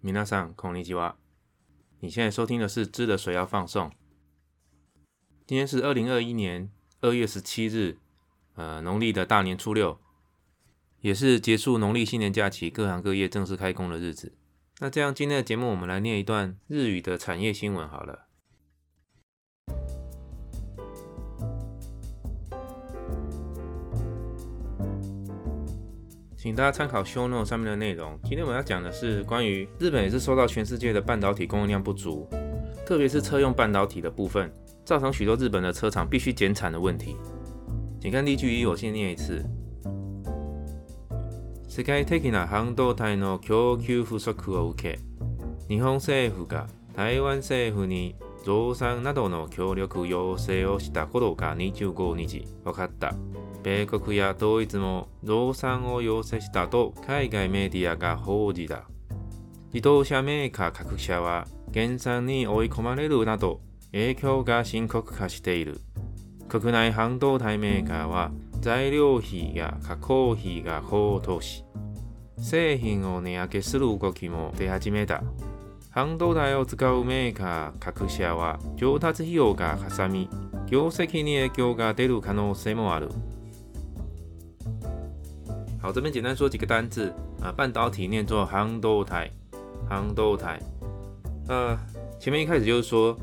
米娜桑，孔尼吉瓦，你现在收听的是知的水要放送。今天是二零二一年二月十七日，呃，农历的大年初六，也是结束农历新年假期、各行各业正式开工的日子。那这样，今天的节目我们来念一段日语的产业新闻好了。请大家参考 ShowNote 上面的内容。今天我要讲的是关于日本也是受到全世界的半导体供应量不足，特别是车用半导体的部分，造成许多日本的车厂必须减产的问题。请看例句一，我先念一次 s k y t k i n a 半導体の供給不足を受け、日本政府が台湾政府に。増産などの協力要請をしたことが25日分かった。米国やドイツも増産を要請したと海外メディアが報じた。自動車メーカー各社は減産に追い込まれるなど影響が深刻化している。国内半導体メーカーは材料費や加工費が高騰し、製品を値上げする動きも出始めた。半导体を使うメーカー、格子屋は上達費用が嵩み、業績に影響が出る可能性もある。好，这边简单说几个单字啊，半导体念作半导体，半导体。呃，前面一开始就是说，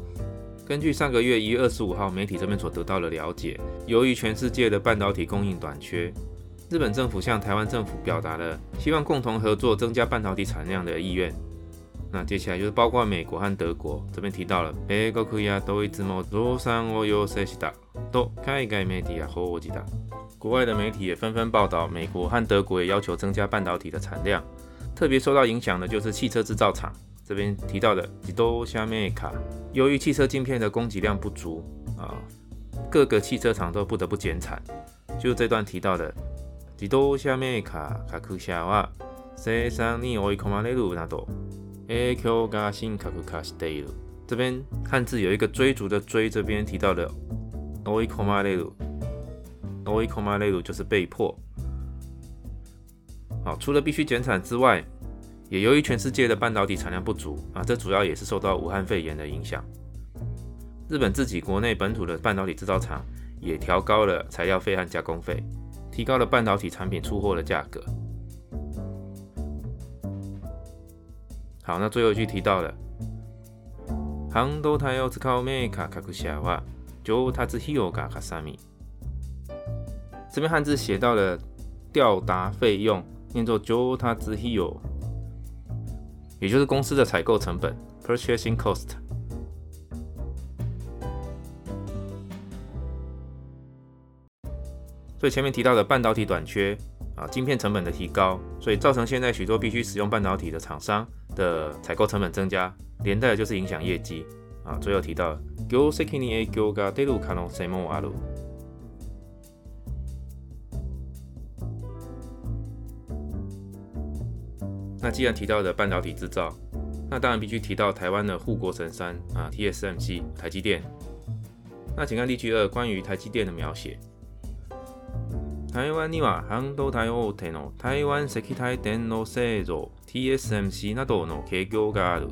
根据上个月一月二十五号媒体这边所得到的了解，由于全世界的半导体供应短缺，日本政府向台湾政府表达了希望共同合作增加半导体产量的意愿。那接下来就是包括美国和德国这边提到了，美国やドイツも生産を要請したと海外メディア報じた。国外的媒体也纷纷报道，美国和德国也要求增加半导体的产量。特别受到影响的就是汽车制造厂这边提到的几多下面ーカ由于汽车镜片的供给量不足啊，各个汽车厂都不得不减产。就这段提到的几多下面ー卡ー各社は生産に追い込まれるなど。a q u g o a s i n k a k u k a s está. 这边汉字有一个追逐的追，这边提到的 noiko m a l e o noiko m a l e o 就是被迫。好，除了必须减产之外，也由于全世界的半导体产量不足啊，这主要也是受到武汉肺炎的影响。日本自己国内本土的半导体制造厂也调高了材料费和加工费，提高了半导体产品出货的价格。好，那最后一句提到了，航都台奥兹考梅卡卡古西亚话，就他兹希欧加卡萨这边汉字写到了吊达费用，念作就他費用，也就是公司的采购成本 （purchasing cost）。所以前面提到的半导体短缺。啊，晶片成本的提高，所以造成现在许多必须使用半导体的厂商的采购成本增加，连带就是影响业绩。啊，最后提到，業績に影響が出 s e m o もある。那既然提到的半导体制造，那当然必须提到台湾的护国神山啊，TSMC 台积电。那请看例句二关于台积电的描写。台湾には半導体大手の台湾石体電の製造 TSMC などの企業がある。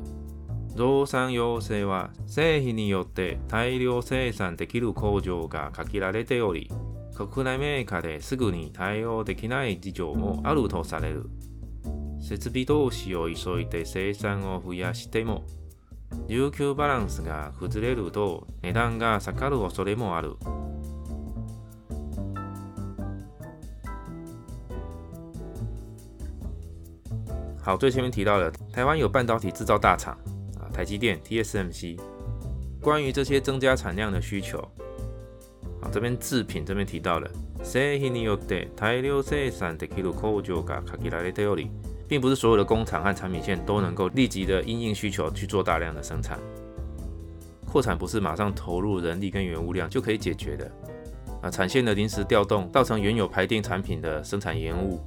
増産要請は製品によって大量生産できる工場が限られており、国内メーカーですぐに対応できない事情もあるとされる。設備投資を急いで生産を増やしても、需給バランスが崩れると値段が下がる恐れもある。好，最前面提到了台湾有半导体制造大厂啊，台积电 （TSMC）。关于这些增加产量的需求，啊，这边制品这边提到了，并不是所有的工厂和产品线都能够立即的因应需求去做大量的生产。扩产不是马上投入人力跟原物料就可以解决的。啊，产线的临时调动造成原有排定产品的生产延误。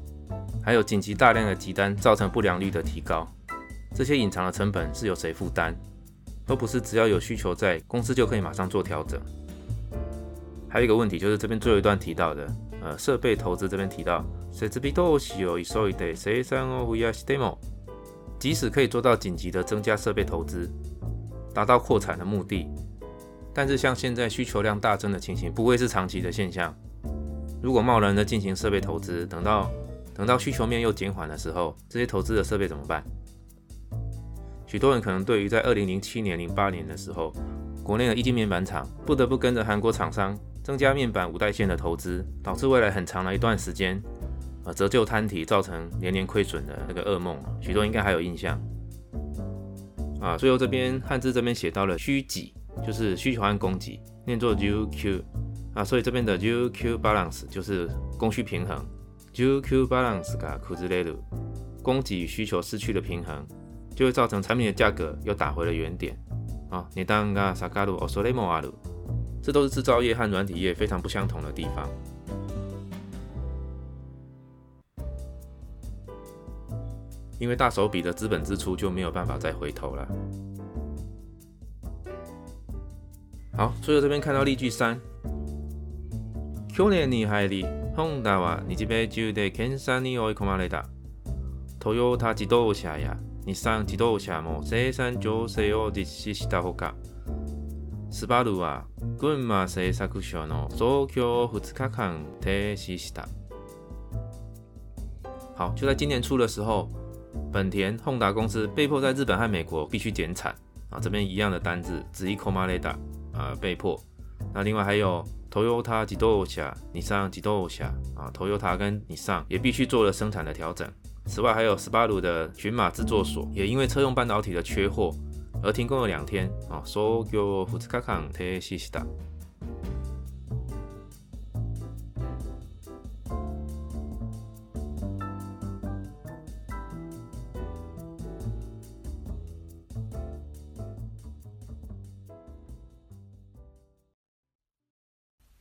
还有紧急大量的集单，造成不良率的提高，这些隐藏的成本是由谁负担？都不是，只要有需求在，公司就可以马上做调整。还有一个问题就是这边最后一段提到的，呃，设备投资这边提到，即使可以做到紧急的增加设备投资，达到扩产的目的，但是像现在需求量大增的情形，不会是长期的现象。如果贸然的进行设备投资，等到。等到需求面又减缓的时候，这些投资的设备怎么办？许多人可能对于在二零零七年、零八年的时候，国内的液晶面板厂不得不跟着韩国厂商增加面板五代线的投资，导致未来很长的一段时间，呃，折旧摊体造成年年亏损的那个噩梦，许多应该还有印象。啊，最后这边汉字这边写到了“需挤”，就是需求和供给，念作 “UQ”。啊，所以这边的 “UQ balance” 就是供需平衡。UQ balance 噶，kuzelu，供给与需求失去了平衡，就会造成产品的价格又打回了原点。啊，你当个 saqalu osulemoalu，这都是制造业和软体业非常不相同的地方。因为大手笔的资本支出就没有办法再回头了。好，所以这边看到例句三去年你还哩？ホンダは日米中で検査に追い込まれた。トヨタ自動車や日産自動車も生産調整を実施したほか、スバルは群馬製作所の増強を2日間停止した。好，就在今年初的时候，本田、h ン n 公司被迫在日本和美国必须减产啊，这边一样的单字，只一 c o 雷达，呃，被迫。那另外还有 Toyota 吉豆侠、尼桑吉豆侠啊，Toyota 跟尼桑也必须做了生产的调整。此外，还有斯巴鲁的群马制作所也因为车用半导体的缺货而停工了两天啊。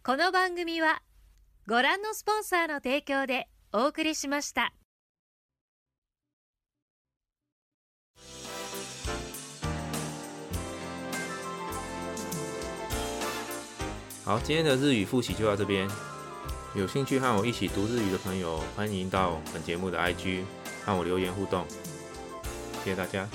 この番組はご覧のスポンサーの提供でお送りしました。好，今天的日语复习就到这边。有兴趣和我一起读日语的朋友，欢迎到本节目的 IG 和我留言互动。谢谢大家。